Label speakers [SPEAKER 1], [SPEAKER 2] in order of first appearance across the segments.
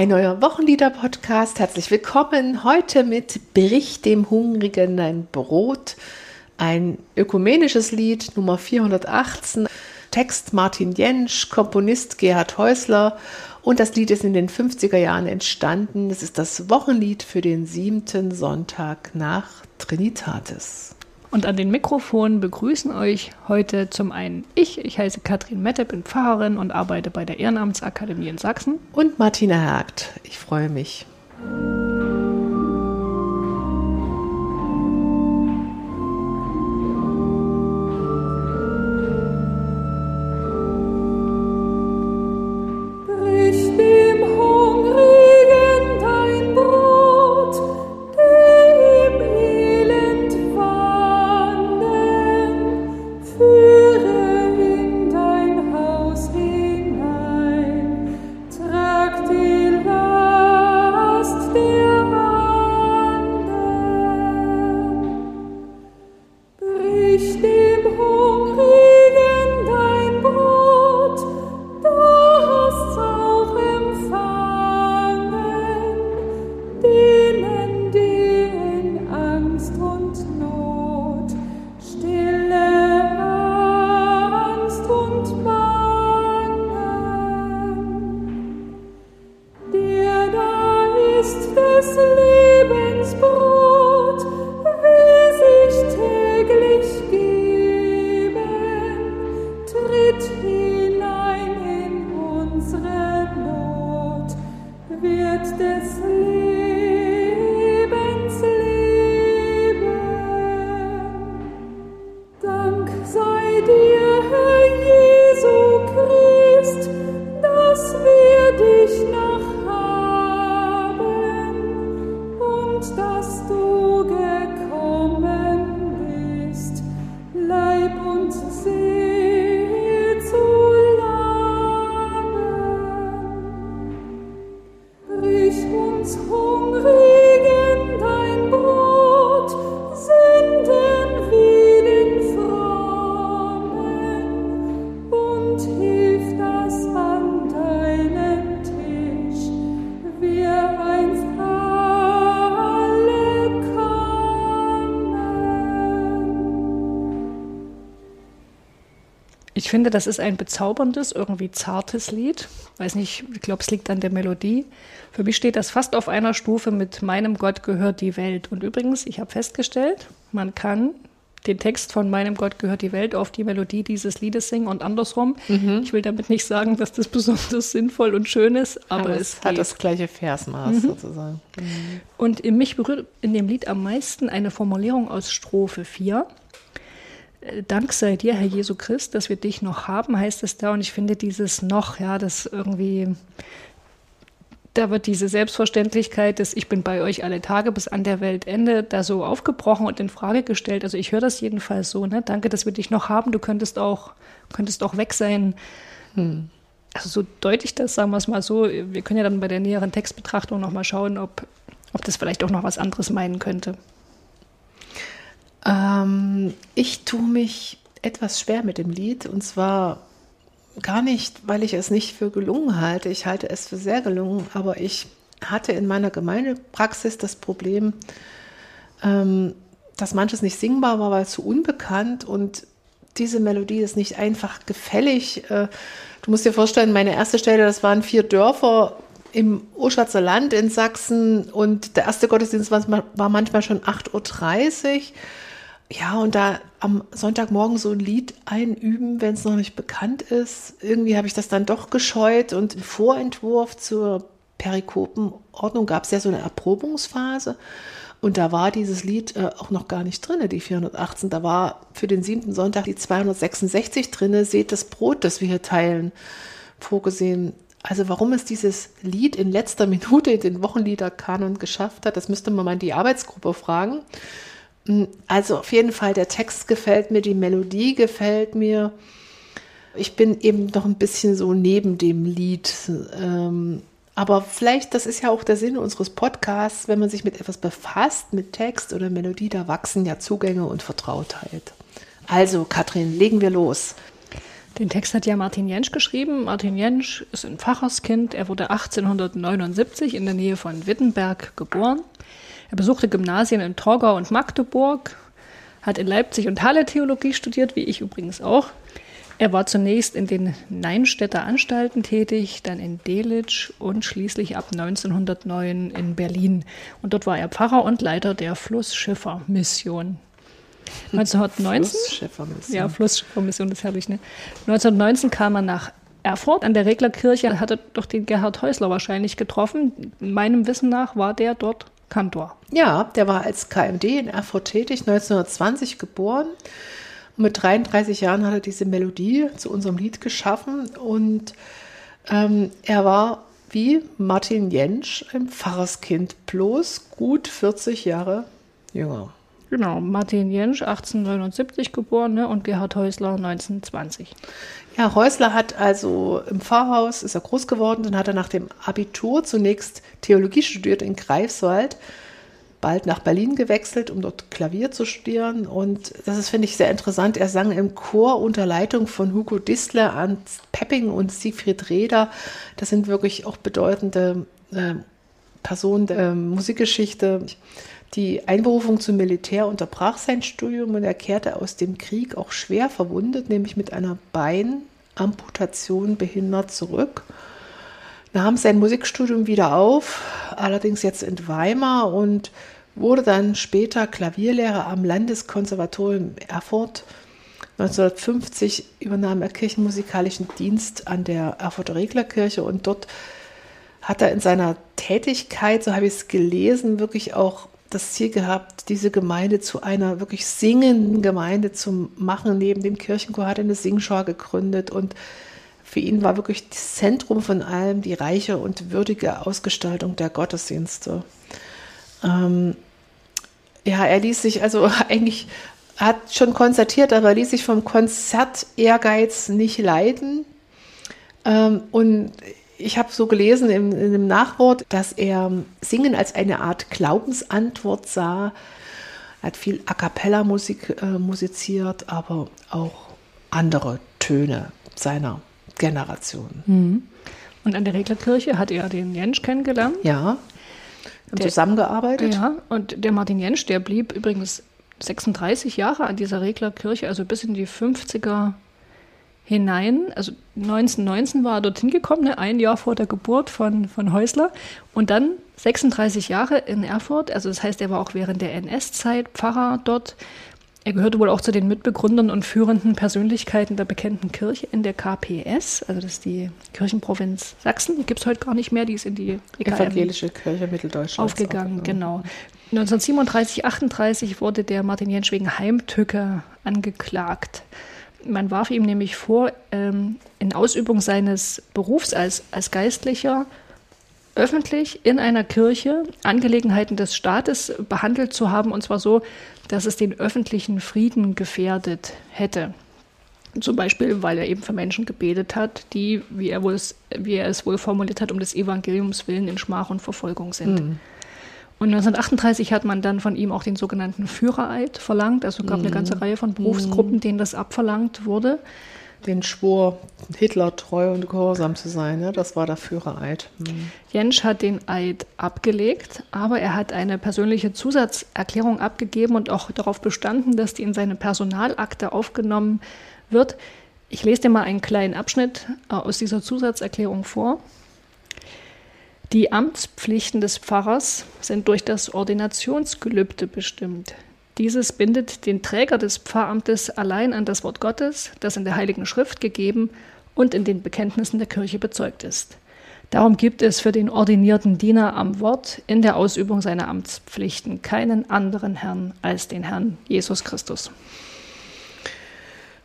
[SPEAKER 1] Ein neuer Wochenlieder-Podcast. Herzlich willkommen. Heute mit Brich dem Hungrigen ein Brot. Ein ökumenisches Lied, Nummer 418. Text Martin Jentsch, Komponist Gerhard Häusler. Und das Lied ist in den 50er Jahren entstanden. Es ist das Wochenlied für den siebten Sonntag nach Trinitatis.
[SPEAKER 2] Und an den Mikrofonen begrüßen euch heute zum einen ich, ich heiße Katrin Mette, bin Pfarrerin und arbeite bei der Ehrenamtsakademie in Sachsen.
[SPEAKER 1] Und Martina Hergt, ich freue mich.
[SPEAKER 2] Ich finde, das ist ein bezauberndes, irgendwie zartes Lied. Weiß nicht, ich glaube, es liegt an der Melodie. Für mich steht das fast auf einer Stufe mit Meinem Gott gehört die Welt. Und übrigens, ich habe festgestellt, man kann den Text von Meinem Gott gehört die Welt auf die Melodie dieses Liedes singen und andersrum. Mhm. Ich will damit nicht sagen, dass das besonders sinnvoll und schön ist, aber, aber es,
[SPEAKER 1] es hat das gleiche Versmaß mhm. sozusagen.
[SPEAKER 2] Mhm. Und mich berührt in dem Lied am meisten eine Formulierung aus Strophe 4. Dank sei dir, Herr Jesu Christ, dass wir dich noch haben, heißt es da. Und ich finde dieses noch, ja, das irgendwie, da wird diese Selbstverständlichkeit, dass ich bin bei euch alle Tage bis an der Weltende, da so aufgebrochen und in Frage gestellt. Also ich höre das jedenfalls so, ne? Danke, dass wir dich noch haben. Du könntest auch, könntest auch weg sein. Hm. Also so deutlich das, sagen wir es mal so. Wir können ja dann bei der näheren Textbetrachtung nochmal schauen, ob, ob das vielleicht auch noch was anderes meinen könnte.
[SPEAKER 1] Ähm, ich tue mich etwas schwer mit dem Lied und zwar gar nicht, weil ich es nicht für gelungen halte. Ich halte es für sehr gelungen, aber ich hatte in meiner Gemeindepraxis das Problem, ähm, dass manches nicht singbar war, weil es zu unbekannt und diese Melodie ist nicht einfach gefällig. Äh, du musst dir vorstellen, meine erste Stelle, das waren vier Dörfer im Oschatzer Land in Sachsen und der erste Gottesdienst war manchmal schon 8.30 Uhr. Ja, und da am Sonntagmorgen so ein Lied einüben, wenn es noch nicht bekannt ist. Irgendwie habe ich das dann doch gescheut und im Vorentwurf zur Perikopenordnung gab es ja so eine Erprobungsphase. Und da war dieses Lied äh, auch noch gar nicht drin, die 418. Da war für den siebten Sonntag die 266 drin. Seht das Brot, das wir hier teilen, vorgesehen. Also warum es dieses Lied in letzter Minute in den Wochenliederkanon geschafft hat, das müsste man mal in die Arbeitsgruppe fragen. Hm, also auf jeden Fall, der Text gefällt mir, die Melodie gefällt mir. Ich bin eben noch ein bisschen so neben dem Lied. Ähm, aber vielleicht, das ist ja auch der Sinn unseres Podcasts, wenn man sich mit etwas befasst, mit Text oder Melodie, da wachsen ja Zugänge und Vertrautheit. Also, Katrin, legen wir los.
[SPEAKER 2] Den Text hat ja Martin Jentsch geschrieben. Martin Jentsch ist ein Pfarrerskind. Er wurde 1879 in der Nähe von Wittenberg geboren. Er besuchte Gymnasien in Torgau und Magdeburg, hat in Leipzig und Halle Theologie studiert, wie ich übrigens auch. Er war zunächst in den Neinstädter Anstalten tätig, dann in Delitzsch und schließlich ab 1909 in Berlin. Und dort war er Pfarrer und Leiter der Flussschiffermission. 1919,
[SPEAKER 1] Flussschiffermission.
[SPEAKER 2] ja, Flussschiffermission ist herrlich, ne? 1919 kam er nach Erfurt an der Reglerkirche, hat er doch den Gerhard Häusler wahrscheinlich getroffen. Meinem Wissen nach war der dort Kantor.
[SPEAKER 1] Ja, der war als KMD in Erfurt tätig, 1920 geboren. Mit 33 Jahren hat er diese Melodie zu unserem Lied geschaffen und ähm, er war wie Martin Jentsch ein Pfarrerskind, bloß gut 40 Jahre jünger.
[SPEAKER 2] Genau, Martin Jentsch 1879 geboren ne, und Gerhard Häusler 1920.
[SPEAKER 1] Ja, Häusler hat also im Pfarrhaus, ist er groß geworden, dann hat er nach dem Abitur zunächst Theologie studiert in Greifswald, bald nach Berlin gewechselt, um dort Klavier zu studieren. Und das ist, finde ich, sehr interessant. Er sang im Chor unter Leitung von Hugo Distler, Ernst Pepping und Siegfried Reder. Das sind wirklich auch bedeutende äh, Personen der äh, Musikgeschichte. Die Einberufung zum Militär unterbrach sein Studium und er kehrte aus dem Krieg auch schwer verwundet, nämlich mit einer Beinamputation behindert zurück nahm sein Musikstudium wieder auf, allerdings jetzt in Weimar und wurde dann später Klavierlehrer am Landeskonservatorium Erfurt. 1950 übernahm er kirchenmusikalischen Dienst an der Erfurter Reglerkirche und dort hat er in seiner Tätigkeit, so habe ich es gelesen, wirklich auch das Ziel gehabt, diese Gemeinde zu einer wirklich singenden Gemeinde zu machen. Neben dem Kirchenchor hat er eine Singschau gegründet und für ihn war wirklich das Zentrum von allem die reiche und würdige Ausgestaltung der Gottesdienste. Ähm, ja, er ließ sich also eigentlich, hat schon konzertiert, aber ließ sich vom Konzert-Ehrgeiz nicht leiden. Ähm, und ich habe so gelesen im, in dem Nachwort, dass er Singen als eine Art Glaubensantwort sah. Er hat viel A cappella Musik äh, musiziert, aber auch andere Töne seiner Generation.
[SPEAKER 2] Mhm. Und an der Reglerkirche hat er den Jentsch kennengelernt.
[SPEAKER 1] Ja, haben der, zusammengearbeitet.
[SPEAKER 2] Ja, und der Martin Jentsch, der blieb übrigens 36 Jahre an dieser Reglerkirche, also bis in die 50er hinein. Also 1919 war er dorthin gekommen, ne, ein Jahr vor der Geburt von, von Häusler. Und dann 36 Jahre in Erfurt. Also das heißt, er war auch während der NS-Zeit Pfarrer dort. Er gehörte wohl auch zu den Mitbegründern und führenden Persönlichkeiten der bekannten Kirche in der KPS, also das ist die Kirchenprovinz Sachsen. Die gibt es heute gar nicht mehr, die ist in die
[SPEAKER 1] EKM Evangelische Kirche Mitteldeutschlands
[SPEAKER 2] aufgegangen. Genau. 1937, 38 wurde der Martin Jentsch wegen Heimtücke angeklagt. Man warf ihm nämlich vor, ähm, in Ausübung seines Berufs als, als Geistlicher öffentlich in einer Kirche Angelegenheiten des Staates behandelt zu haben, und zwar so, dass es den öffentlichen Frieden gefährdet hätte. Zum Beispiel, weil er eben für Menschen gebetet hat, die, wie er, wohl, wie er es wohl formuliert hat, um des Evangeliums willen in Schmach und Verfolgung sind. Mhm. Und 1938 hat man dann von ihm auch den sogenannten Führereid verlangt. Also gab mhm. eine ganze Reihe von Berufsgruppen, mhm. denen das abverlangt wurde
[SPEAKER 1] den Schwur, Hitler treu und gehorsam zu sein. Ne? Das war der Führereid.
[SPEAKER 2] Mhm. Jentsch hat den Eid abgelegt, aber er hat eine persönliche Zusatzerklärung abgegeben und auch darauf bestanden, dass die in seine Personalakte aufgenommen wird. Ich lese dir mal einen kleinen Abschnitt äh, aus dieser Zusatzerklärung vor. Die Amtspflichten des Pfarrers sind durch das Ordinationsgelübde bestimmt. Dieses bindet den Träger des Pfarramtes allein an das Wort Gottes, das in der Heiligen Schrift gegeben und in den Bekenntnissen der Kirche bezeugt ist. Darum gibt es für den ordinierten Diener am Wort in der Ausübung seiner Amtspflichten keinen anderen Herrn als den Herrn Jesus Christus.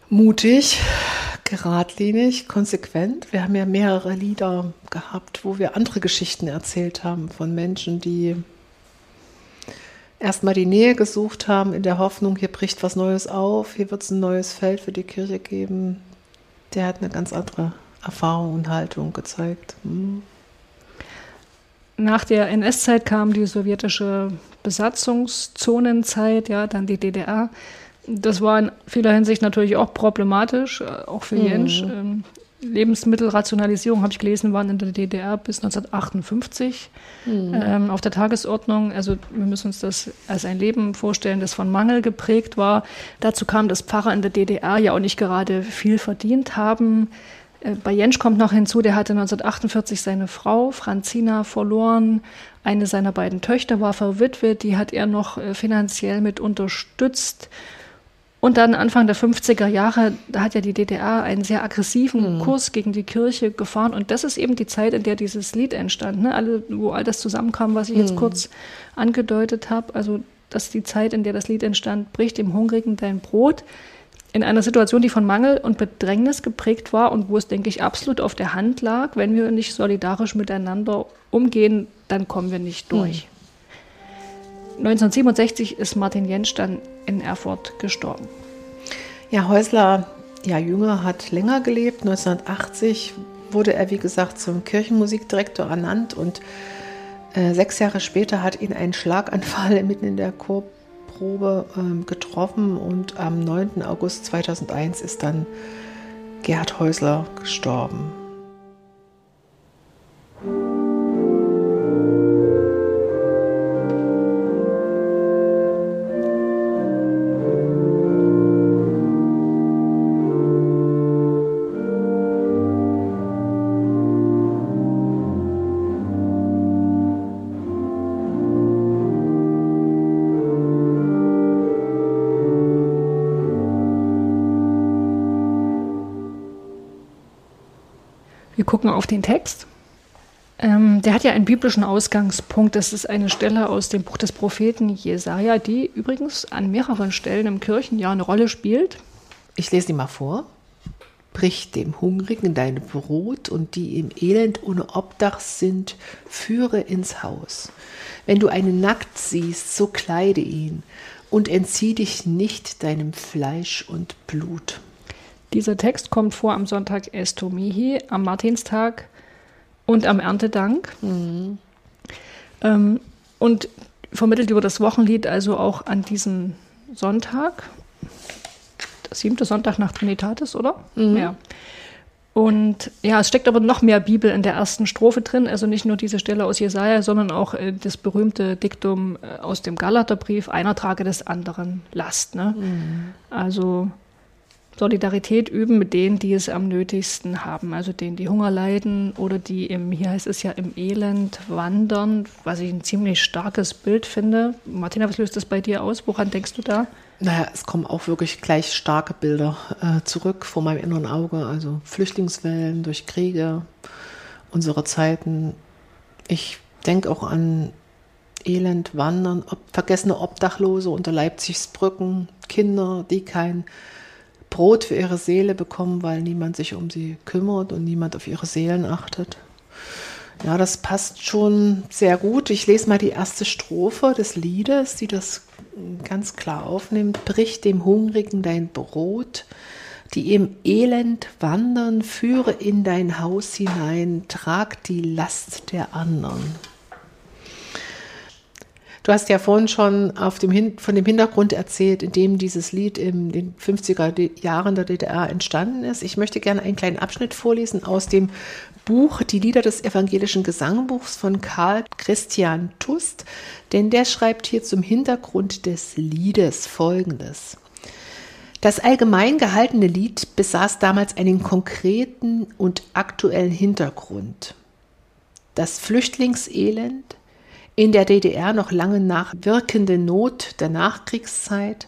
[SPEAKER 1] Mutig, geradlinig, konsequent. Wir haben ja mehrere Lieder gehabt, wo wir andere Geschichten erzählt haben von Menschen, die erstmal die Nähe gesucht haben, in der Hoffnung, hier bricht was Neues auf, hier wird es ein neues Feld für die Kirche geben, der hat eine ganz andere Erfahrung und Haltung gezeigt. Hm.
[SPEAKER 2] Nach der NS-Zeit kam die sowjetische Besatzungszonenzeit, ja, dann die DDR. Das war in vieler Hinsicht natürlich auch problematisch, äh, auch für mhm. Jensch. Ähm, Lebensmittelrationalisierung, habe ich gelesen, waren in der DDR bis 1958 mhm. ähm, auf der Tagesordnung. Also wir müssen uns das als ein Leben vorstellen, das von Mangel geprägt war. Dazu kam, dass Pfarrer in der DDR ja auch nicht gerade viel verdient haben. Äh, bei Jensch kommt noch hinzu, der hatte 1948 seine Frau Franzina verloren. Eine seiner beiden Töchter war verwitwet, die hat er noch äh, finanziell mit unterstützt. Und dann Anfang der 50er Jahre, da hat ja die DDR einen sehr aggressiven mhm. Kurs gegen die Kirche gefahren. Und das ist eben die Zeit, in der dieses Lied entstand, ne? Alle, wo all das zusammenkam, was ich mhm. jetzt kurz angedeutet habe. Also das ist die Zeit, in der das Lied entstand, bricht dem Hungrigen dein Brot. In einer Situation, die von Mangel und Bedrängnis geprägt war und wo es, denke ich, absolut auf der Hand lag, wenn wir nicht solidarisch miteinander umgehen, dann kommen wir nicht durch. Mhm. 1967 ist Martin Jentsch dann in Erfurt gestorben.
[SPEAKER 1] Ja, Häusler, ja, Jünger hat länger gelebt. 1980 wurde er, wie gesagt, zum Kirchenmusikdirektor ernannt und äh, sechs Jahre später hat ihn ein Schlaganfall mitten in der Chorprobe äh, getroffen und am 9. August 2001 ist dann Gerhard Häusler gestorben.
[SPEAKER 2] Gucken auf den Text. Ähm, der hat ja einen biblischen Ausgangspunkt. Das ist eine Stelle aus dem Buch des Propheten Jesaja, die übrigens an mehreren Stellen im Kirchenjahr eine Rolle spielt.
[SPEAKER 1] Ich lese die mal vor. Brich dem Hungrigen dein Brot und die im Elend ohne Obdach sind, führe ins Haus. Wenn du einen nackt siehst, so kleide ihn und entzieh dich nicht deinem Fleisch und Blut.
[SPEAKER 2] Dieser Text kommt vor am Sonntag Estomihi, am Martinstag und am Erntedank. Mhm. Ähm, und vermittelt über das Wochenlied also auch an diesem Sonntag. Der siebte Sonntag nach Trinitatis, oder? Mhm. Ja. Und ja, es steckt aber noch mehr Bibel in der ersten Strophe drin, also nicht nur diese Stelle aus Jesaja, sondern auch äh, das berühmte Diktum äh, aus dem Galaterbrief: Einer trage des anderen Last. Ne? Mhm. Also Solidarität üben mit denen, die es am nötigsten haben, also denen, die Hunger leiden oder die im, hier heißt es ja, im Elend wandern, was ich ein ziemlich starkes Bild finde. Martina, was löst das bei dir aus? Woran denkst du da?
[SPEAKER 1] Naja, es kommen auch wirklich gleich starke Bilder äh, zurück vor meinem inneren Auge, also Flüchtlingswellen durch Kriege, unsere Zeiten. Ich denke auch an Elend, Wandern, ob, vergessene Obdachlose unter Leipzigs Brücken, Kinder, die kein Brot für ihre Seele bekommen, weil niemand sich um sie kümmert und niemand auf ihre Seelen achtet. Ja, das passt schon sehr gut. Ich lese mal die erste Strophe des Liedes, die das ganz klar aufnimmt. Brich dem Hungrigen dein Brot, die im Elend wandern, führe in dein Haus hinein, trag die Last der anderen. Du hast ja vorhin schon auf dem von dem Hintergrund erzählt, in dem dieses Lied in den 50er Jahren der DDR entstanden ist. Ich möchte gerne einen kleinen Abschnitt vorlesen aus dem Buch Die Lieder des evangelischen Gesangbuchs von Karl Christian Tust, denn der schreibt hier zum Hintergrund des Liedes Folgendes. Das allgemein gehaltene Lied besaß damals einen konkreten und aktuellen Hintergrund. Das Flüchtlingselend, in der DDR noch lange nachwirkende Not der Nachkriegszeit,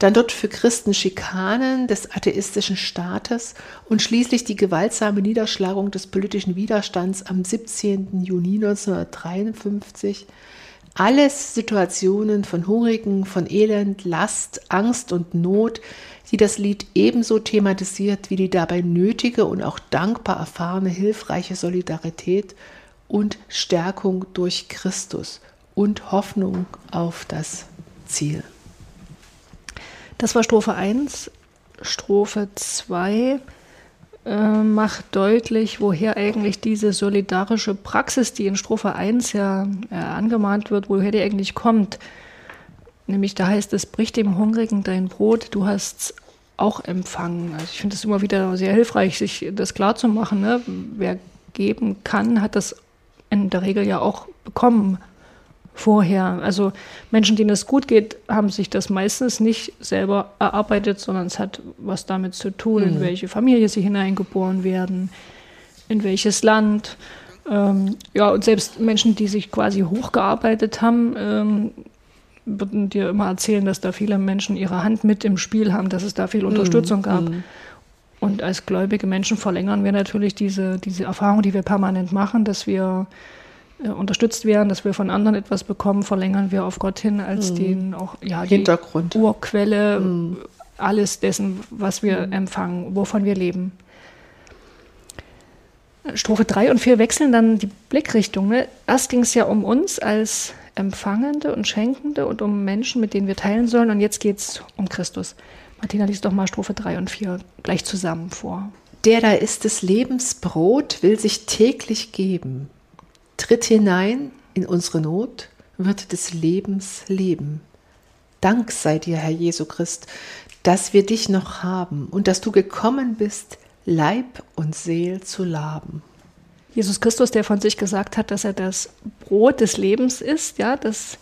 [SPEAKER 1] dann dort für Christen Schikanen des atheistischen Staates und schließlich die gewaltsame Niederschlagung des politischen Widerstands am 17. Juni 1953. Alles Situationen von Hungrigen, von Elend, Last, Angst und Not, die das Lied ebenso thematisiert wie die dabei nötige und auch dankbar erfahrene hilfreiche Solidarität und Stärkung durch Christus und Hoffnung auf das Ziel.
[SPEAKER 2] Das war Strophe 1. Strophe 2 äh, macht deutlich, woher eigentlich diese solidarische Praxis, die in Strophe 1 ja äh, angemahnt wird, woher die eigentlich kommt. Nämlich da heißt es, brich dem Hungrigen dein Brot, du hast auch empfangen. Also ich finde es immer wieder sehr hilfreich, sich das klarzumachen. Ne? Wer geben kann, hat das in der Regel ja auch bekommen vorher. Also Menschen, denen es gut geht, haben sich das meistens nicht selber erarbeitet, sondern es hat was damit zu tun, mhm. in welche Familie sie hineingeboren werden, in welches Land. Ähm, ja, und selbst Menschen, die sich quasi hochgearbeitet haben, ähm, würden dir immer erzählen, dass da viele Menschen ihre Hand mit im Spiel haben, dass es da viel Unterstützung mm, gab. Mm. Und als gläubige Menschen verlängern wir natürlich diese, diese Erfahrung, die wir permanent machen, dass wir äh, unterstützt werden, dass wir von anderen etwas bekommen, verlängern wir auf Gott hin als mm. den auch ja,
[SPEAKER 1] Hintergrund.
[SPEAKER 2] Urquelle mm. alles dessen, was wir mm. empfangen, wovon wir leben. Strophe 3 und 4 wechseln dann die Blickrichtung. Ne? Erst ging es ja um uns als Empfangende und Schenkende und um Menschen, mit denen wir teilen sollen. Und jetzt geht es um Christus. Martina liest doch mal Strophe 3 und 4 gleich zusammen vor.
[SPEAKER 1] Der da ist des Lebens Brot, will sich täglich geben. Tritt hinein in unsere Not, wird des Lebens Leben. Dank sei dir, Herr Jesu Christ, dass wir dich noch haben und dass du gekommen bist, Leib und Seel zu laben.
[SPEAKER 2] Jesus Christus, der von sich gesagt hat, dass er das Brot des Lebens ist, ja, das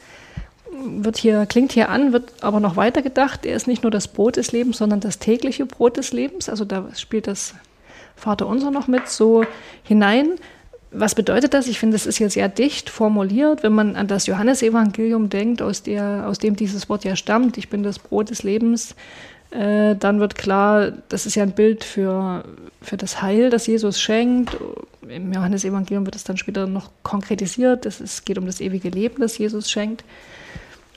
[SPEAKER 2] wird hier, klingt hier an, wird aber noch weiter gedacht. Er ist nicht nur das Brot des Lebens, sondern das tägliche Brot des Lebens. Also da spielt das Vaterunser noch mit so hinein. Was bedeutet das? Ich finde, es ist hier sehr dicht formuliert, wenn man an das Johannesevangelium denkt, aus, der, aus dem dieses Wort ja stammt. Ich bin das Brot des Lebens. Äh, dann wird klar, das ist ja ein Bild für, für das Heil, das Jesus schenkt. Im Johannesevangelium wird es dann später noch konkretisiert. Es geht um das ewige Leben, das Jesus schenkt.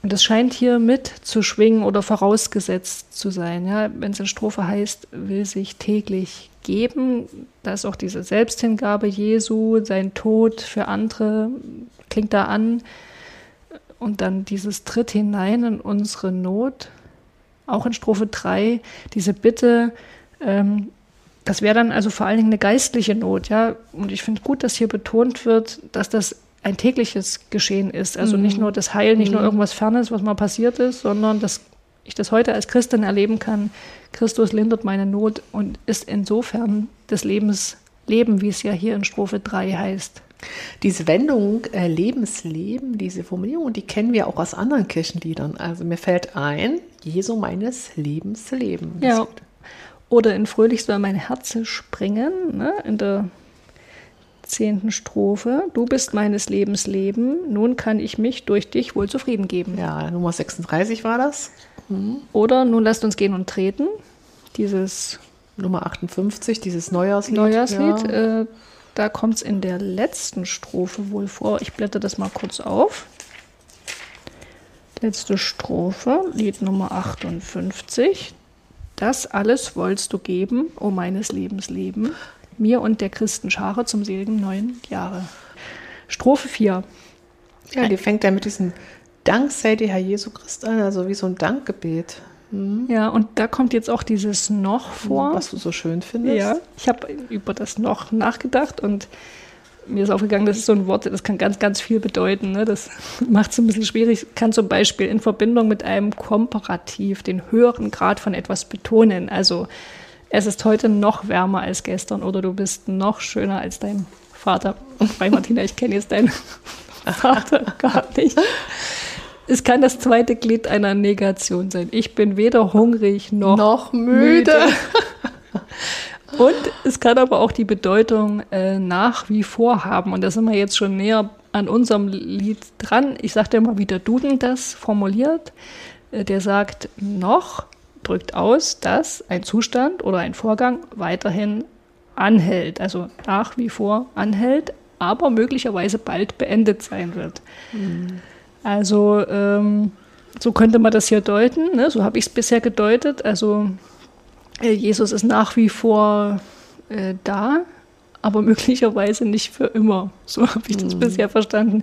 [SPEAKER 2] Und das scheint hier mit zu schwingen oder vorausgesetzt zu sein. Ja? Wenn es in Strophe heißt, will sich täglich geben, da ist auch diese Selbsthingabe Jesu, sein Tod für andere, klingt da an. Und dann dieses Tritt hinein in unsere Not, auch in Strophe 3, diese Bitte, ähm, das wäre dann also vor allen Dingen eine geistliche Not, ja. Und ich finde gut, dass hier betont wird, dass das ein tägliches Geschehen ist. Also mhm. nicht nur das Heil, nicht mhm. nur irgendwas Fernes, was mal passiert ist, sondern dass ich das heute als Christin erleben kann. Christus lindert meine Not und ist insofern des Lebens Leben, wie es ja hier in Strophe 3 heißt.
[SPEAKER 1] Diese Wendung äh, Lebensleben, diese Formulierung, die kennen wir auch aus anderen Kirchenliedern. Also mir fällt ein, Jesu meines Lebens Leben.
[SPEAKER 2] Ja. Oder in Fröhlich soll mein Herz springen, ne? in der zehnten Strophe. Du bist meines Lebens Leben, nun kann ich mich durch dich wohl zufrieden geben.
[SPEAKER 1] Ja, Nummer 36 war das.
[SPEAKER 2] Mhm. Oder nun lasst uns gehen und treten. Dieses
[SPEAKER 1] Nummer 58, dieses Neujahrslied.
[SPEAKER 2] Neujahrslied. Ja. Äh, da kommt es in der letzten Strophe wohl vor. Ich blätter das mal kurz auf. Letzte Strophe, Lied Nummer 58. Das alles wollst du geben, o oh meines Lebens Leben mir und der Christenschare zum seligen neuen Jahre. Strophe 4.
[SPEAKER 1] Ja, die fängt ja mit diesem Dank sei dir, Herr Jesu Christ an, also wie so ein Dankgebet.
[SPEAKER 2] Mhm. Ja, und da kommt jetzt auch dieses Noch vor.
[SPEAKER 1] Was du so schön findest.
[SPEAKER 2] Ja, ich habe über das Noch nachgedacht und mir ist aufgegangen, das ist so ein Wort, das kann ganz, ganz viel bedeuten. Ne? Das macht es ein bisschen schwierig. Kann zum Beispiel in Verbindung mit einem Komparativ den höheren Grad von etwas betonen. Also es ist heute noch wärmer als gestern oder du bist noch schöner als dein Vater. Und bei Martina, ich kenne jetzt deinen Vater gar nicht. Es kann das zweite Glied einer Negation sein. Ich bin weder hungrig noch,
[SPEAKER 1] noch müde. müde.
[SPEAKER 2] Und es kann aber auch die Bedeutung äh, nach wie vor haben. Und da sind wir jetzt schon näher an unserem Lied dran. Ich sagte immer, wie der Duden das formuliert. Äh, der sagt noch drückt aus, dass ein Zustand oder ein Vorgang weiterhin anhält, also nach wie vor anhält, aber möglicherweise bald beendet sein wird. Mhm. Also ähm, so könnte man das hier deuten, ne? so habe ich es bisher gedeutet. Also Jesus ist nach wie vor äh, da, aber möglicherweise nicht für immer. So habe ich das mhm. bisher verstanden.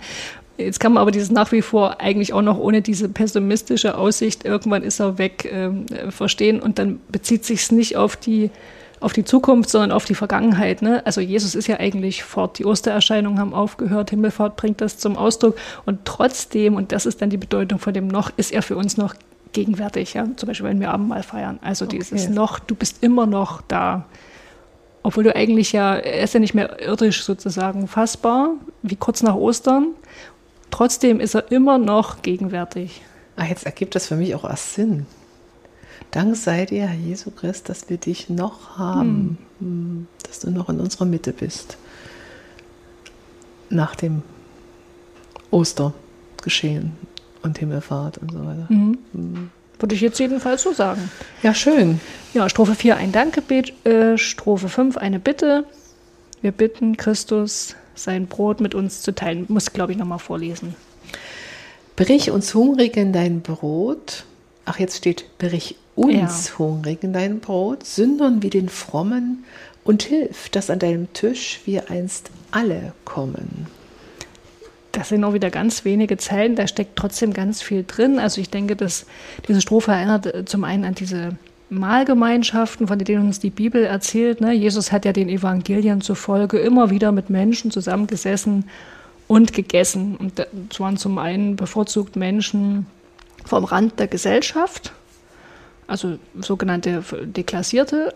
[SPEAKER 2] Jetzt kann man aber dieses nach wie vor eigentlich auch noch ohne diese pessimistische Aussicht, irgendwann ist er weg, äh, verstehen. Und dann bezieht sich es nicht auf die auf die Zukunft, sondern auf die Vergangenheit. Ne? Also Jesus ist ja eigentlich fort. Die Ostererscheinungen haben aufgehört, Himmelfahrt bringt das zum Ausdruck. Und trotzdem, und das ist dann die Bedeutung von dem noch, ist er für uns noch gegenwärtig. Ja? Zum Beispiel, wenn wir Abendmahl feiern. Also okay. dieses noch, du bist immer noch da. Obwohl du eigentlich ja, er ist ja nicht mehr irdisch sozusagen fassbar, wie kurz nach Ostern. Trotzdem ist er immer noch gegenwärtig.
[SPEAKER 1] Ah, jetzt ergibt das für mich auch erst Sinn. Dank sei dir, Herr Jesu Christ, dass wir dich noch haben, hm. dass du noch in unserer Mitte bist. Nach dem Ostergeschehen und Himmelfahrt und so weiter. Mhm.
[SPEAKER 2] Mhm. Würde ich jetzt jedenfalls so sagen.
[SPEAKER 1] Ja, schön.
[SPEAKER 2] Ja, Strophe 4 ein Dankgebet, äh, Strophe 5 eine Bitte. Wir bitten Christus, sein Brot mit uns zu teilen. Muss, glaube ich, nochmal vorlesen.
[SPEAKER 1] Brich uns Hungrigen dein Brot. Ach, jetzt steht, brich uns ja. Hungrigen dein Brot, Sündern wie den Frommen und hilf, dass an deinem Tisch wir einst alle kommen.
[SPEAKER 2] Das sind auch wieder ganz wenige Zeilen, da steckt trotzdem ganz viel drin. Also ich denke, dass diese Strophe erinnert äh, zum einen an diese Mahlgemeinschaften, von denen uns die Bibel erzählt. Ne? Jesus hat ja den Evangelien zufolge immer wieder mit Menschen zusammengesessen und gegessen. Und das waren zum einen bevorzugt Menschen vom Rand der Gesellschaft, also sogenannte Deklassierte,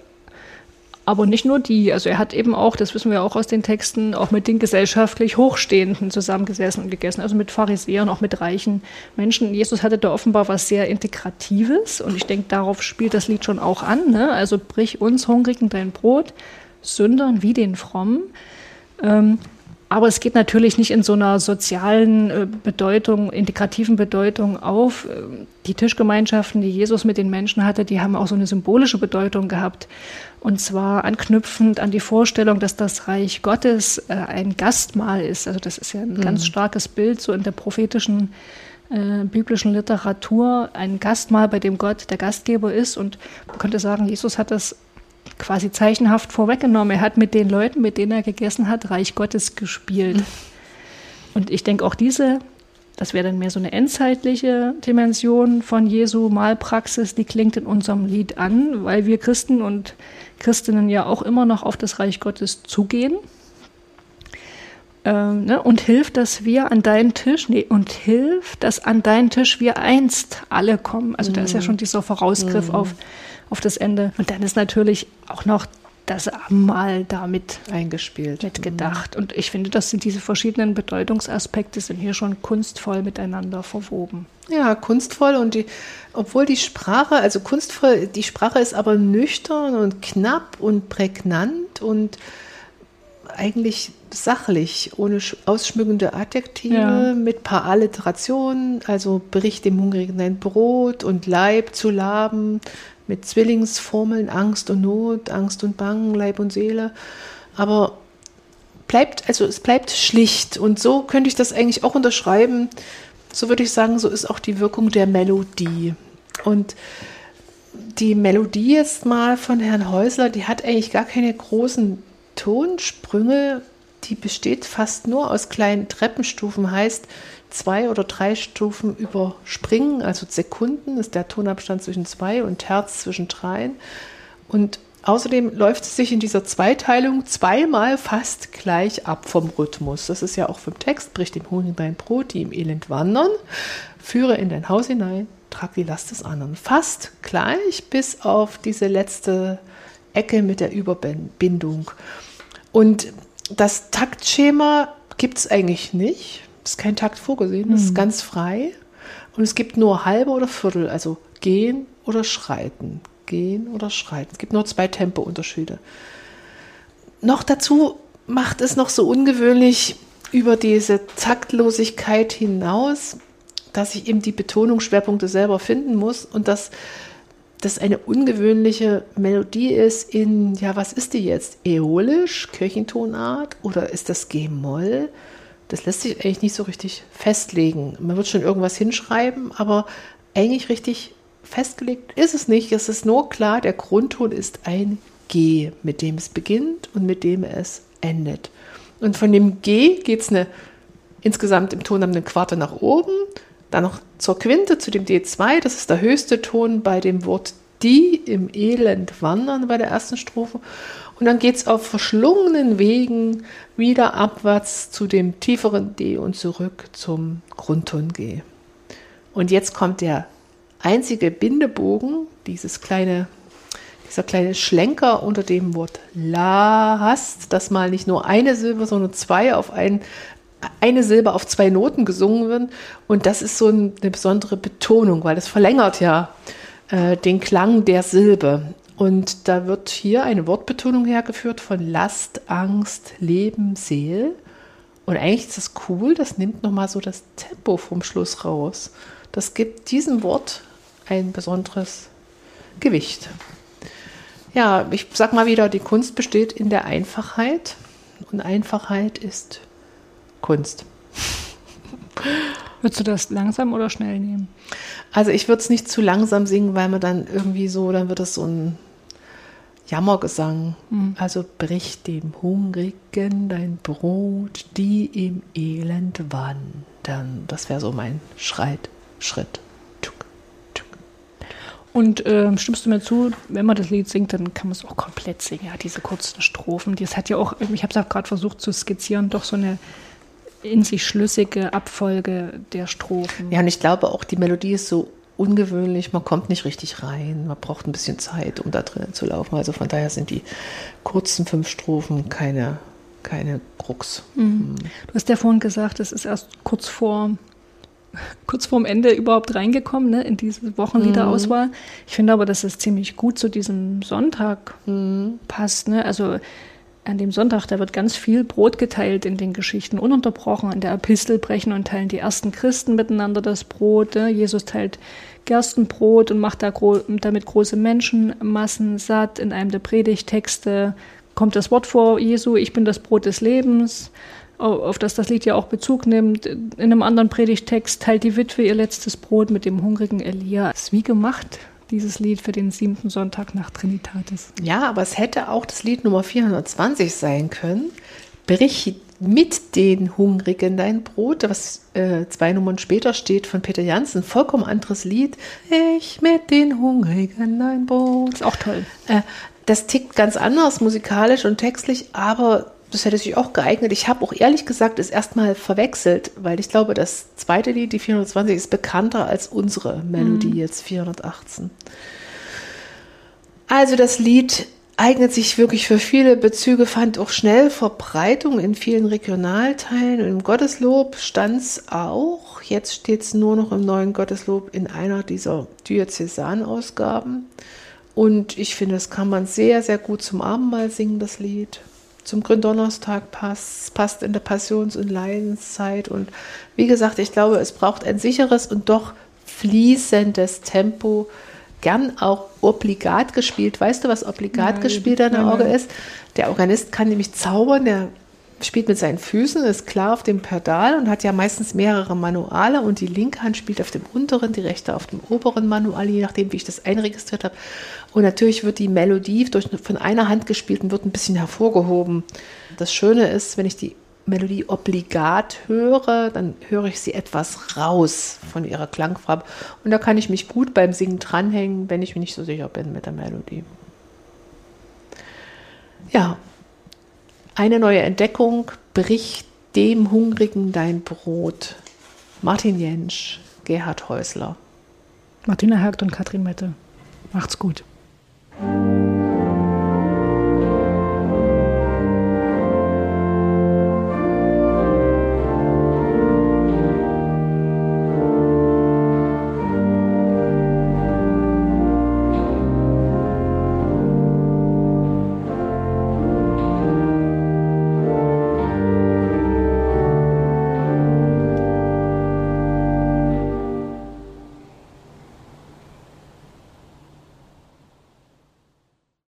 [SPEAKER 2] aber nicht nur die. Also er hat eben auch, das wissen wir auch aus den Texten, auch mit den gesellschaftlich Hochstehenden zusammengesessen und gegessen, also mit Pharisäern, auch mit reichen Menschen. Jesus hatte da offenbar was sehr Integratives und ich denke, darauf spielt das Lied schon auch an. Ne? Also brich uns Hungrigen dein Brot, Sündern wie den Frommen. Ähm, aber es geht natürlich nicht in so einer sozialen äh, Bedeutung, integrativen Bedeutung auf. Ähm, die Tischgemeinschaften, die Jesus mit den Menschen hatte, die haben auch so eine symbolische Bedeutung gehabt. Und zwar anknüpfend an die Vorstellung, dass das Reich Gottes äh, ein Gastmahl ist. Also das ist ja ein mhm. ganz starkes Bild so in der prophetischen äh, biblischen Literatur. Ein Gastmahl, bei dem Gott der Gastgeber ist. Und man könnte sagen, Jesus hat das quasi zeichenhaft vorweggenommen. Er hat mit den Leuten, mit denen er gegessen hat, Reich Gottes gespielt. Mhm. Und ich denke auch diese, das wäre dann mehr so eine endzeitliche Dimension von Jesu Malpraxis, die klingt in unserem Lied an, weil wir Christen und Christinnen ja auch immer noch auf das Reich Gottes zugehen. Ähm, ne? Und hilft, dass wir an deinen Tisch, nee, und hilft, dass an deinen Tisch wir einst alle kommen. Also da ist ja mhm. schon dieser Vorausgriff mhm. auf auf das Ende. Und dann ist natürlich auch noch das Abendmahl damit eingespielt, mitgedacht. Mhm. Und ich finde, das sind diese verschiedenen Bedeutungsaspekte sind hier schon kunstvoll miteinander verwoben.
[SPEAKER 1] Ja, kunstvoll und die, obwohl die Sprache, also kunstvoll, die Sprache ist aber nüchtern und knapp und prägnant und eigentlich sachlich, ohne ausschmückende Adjektive, ja. mit paar Alliterationen, also Bericht dem Hungrigen dein Brot und Leib zu laben, mit Zwillingsformeln Angst und Not, Angst und Bangen, Leib und Seele. Aber bleibt, also es bleibt schlicht. Und so könnte ich das eigentlich auch unterschreiben. So würde ich sagen, so ist auch die Wirkung der Melodie. Und die Melodie jetzt mal von Herrn Häusler, die hat eigentlich gar keine großen Tonsprünge. Die besteht fast nur aus kleinen Treppenstufen, heißt, zwei oder drei Stufen überspringen, also Sekunden ist der Tonabstand zwischen zwei und Herz zwischen dreien. Und außerdem läuft es sich in dieser Zweiteilung zweimal fast gleich ab vom Rhythmus. Das ist ja auch vom Text, brich dem Honig dein Brot, die im Elend wandern, führe in dein Haus hinein, trag die Last des anderen. Fast gleich bis auf diese letzte Ecke mit der Überbindung. Und das Taktschema gibt es eigentlich nicht ist kein Takt vorgesehen, das mhm. ist ganz frei. Und es gibt nur halbe oder Viertel, also gehen oder schreiten. Gehen oder schreiten. Es gibt nur zwei Tempounterschiede. Noch dazu macht es noch so ungewöhnlich über diese Taktlosigkeit hinaus, dass ich eben die Betonungsschwerpunkte selber finden muss und dass das eine ungewöhnliche Melodie ist in, ja, was ist die jetzt? Äolisch, Kirchentonart oder ist das G-Moll? Das lässt sich eigentlich nicht so richtig festlegen. Man wird schon irgendwas hinschreiben, aber eigentlich richtig festgelegt ist es nicht. Es ist nur klar, der Grundton ist ein G, mit dem es beginnt und mit dem es endet. Und von dem G geht es insgesamt im Ton eine Quarte nach oben, dann noch zur Quinte, zu dem D2, das ist der höchste Ton bei dem Wort die im Elend wandern bei der ersten Strophe. Und dann geht es auf verschlungenen Wegen wieder abwärts zu dem tieferen D und zurück zum Grundton G. Und jetzt kommt der einzige Bindebogen, dieses kleine, dieser kleine Schlenker unter dem Wort La hast, dass mal nicht nur eine Silbe, sondern zwei auf ein, eine Silbe auf zwei Noten gesungen wird. Und das ist so eine besondere Betonung, weil das verlängert ja äh, den Klang der Silbe. Und da wird hier eine Wortbetonung hergeführt von Last, Angst, Leben, Seel. Und eigentlich ist das cool, das nimmt nochmal so das Tempo vom Schluss raus. Das gibt diesem Wort ein besonderes Gewicht. Ja, ich sag mal wieder, die Kunst besteht in der Einfachheit. Und Einfachheit ist Kunst.
[SPEAKER 2] Würdest du das langsam oder schnell nehmen?
[SPEAKER 1] Also ich würde es nicht zu langsam singen, weil man dann irgendwie so, dann wird es so ein Jammergesang. Mhm. Also brich dem Hungrigen dein Brot, die im Elend wandern. Das wäre so mein Schreit, Schritt.
[SPEAKER 2] Und äh, stimmst du mir zu, wenn man das Lied singt, dann kann man es auch komplett singen. Ja, diese kurzen Strophen. Das hat ja auch, ich habe es auch gerade versucht zu skizzieren, doch so eine in sich schlüssige Abfolge der Strophen.
[SPEAKER 1] Ja, und ich glaube auch, die Melodie ist so ungewöhnlich, man kommt nicht richtig rein, man braucht ein bisschen Zeit, um da drinnen zu laufen. Also von daher sind die kurzen fünf Strophen keine, keine Krux. Mhm.
[SPEAKER 2] Mhm. Du hast ja vorhin gesagt, es ist erst kurz vor kurz vorm Ende überhaupt reingekommen, ne, in diese Wochenliederauswahl. Mhm. Ich finde aber, dass es ziemlich gut zu diesem Sonntag mhm. passt. Ne? Also an dem Sonntag, da wird ganz viel Brot geteilt in den Geschichten, ununterbrochen. In der Epistel brechen und teilen die ersten Christen miteinander das Brot. Ne? Jesus teilt Gerstenbrot und macht damit große Menschenmassen satt. In einem der Predigtexte kommt das Wort vor Jesu, ich bin das Brot des Lebens, auf das das Lied ja auch Bezug nimmt. In einem anderen Predigtext teilt die Witwe ihr letztes Brot mit dem hungrigen Elia. Das ist wie gemacht dieses Lied für den siebten Sonntag nach Trinitatis.
[SPEAKER 1] Ja, aber es hätte auch das Lied Nummer 420 sein können. Brich mit den Hungrigen dein Brot, was äh, zwei Nummern später steht von Peter Janssen. Vollkommen anderes Lied. Ich mit den Hungrigen dein Brot.
[SPEAKER 2] Ist auch toll.
[SPEAKER 1] Äh, das tickt ganz anders musikalisch und textlich, aber das hätte sich auch geeignet. Ich habe auch ehrlich gesagt es erstmal verwechselt, weil ich glaube, das zweite Lied, die 420, ist bekannter als unsere Melodie mhm. jetzt 418. Also das Lied eignet sich wirklich für viele Bezüge, fand auch schnell Verbreitung in vielen Regionalteilen. Und im Gotteslob stand es auch. Jetzt steht es nur noch im neuen Gotteslob in einer dieser Diözesanausgaben. Und ich finde, das kann man sehr, sehr gut zum Abendmahl singen, das Lied zum Gründonnerstag passt, passt in der Passions- und Leidenszeit. Und wie gesagt, ich glaube, es braucht ein sicheres und doch fließendes Tempo, gern auch obligat gespielt. Weißt du, was obligat nein, gespielt an der Orgel ist? Der Organist kann nämlich zaubern, der spielt mit seinen Füßen, ist klar auf dem Pedal und hat ja meistens mehrere Manuale und die linke Hand spielt auf dem unteren, die rechte auf dem oberen Manual, je nachdem, wie ich das einregistriert habe. Und natürlich wird die Melodie durch, von einer Hand gespielt und wird ein bisschen hervorgehoben. Das Schöne ist, wenn ich die Melodie obligat höre, dann höre ich sie etwas raus von ihrer Klangfarbe. Und da kann ich mich gut beim Singen dranhängen, wenn ich mir nicht so sicher bin mit der Melodie. Ja, eine neue Entdeckung bricht dem Hungrigen dein Brot. Martin Jentsch, Gerhard Häusler.
[SPEAKER 2] Martina Hagt und Katrin Mette. Macht's gut.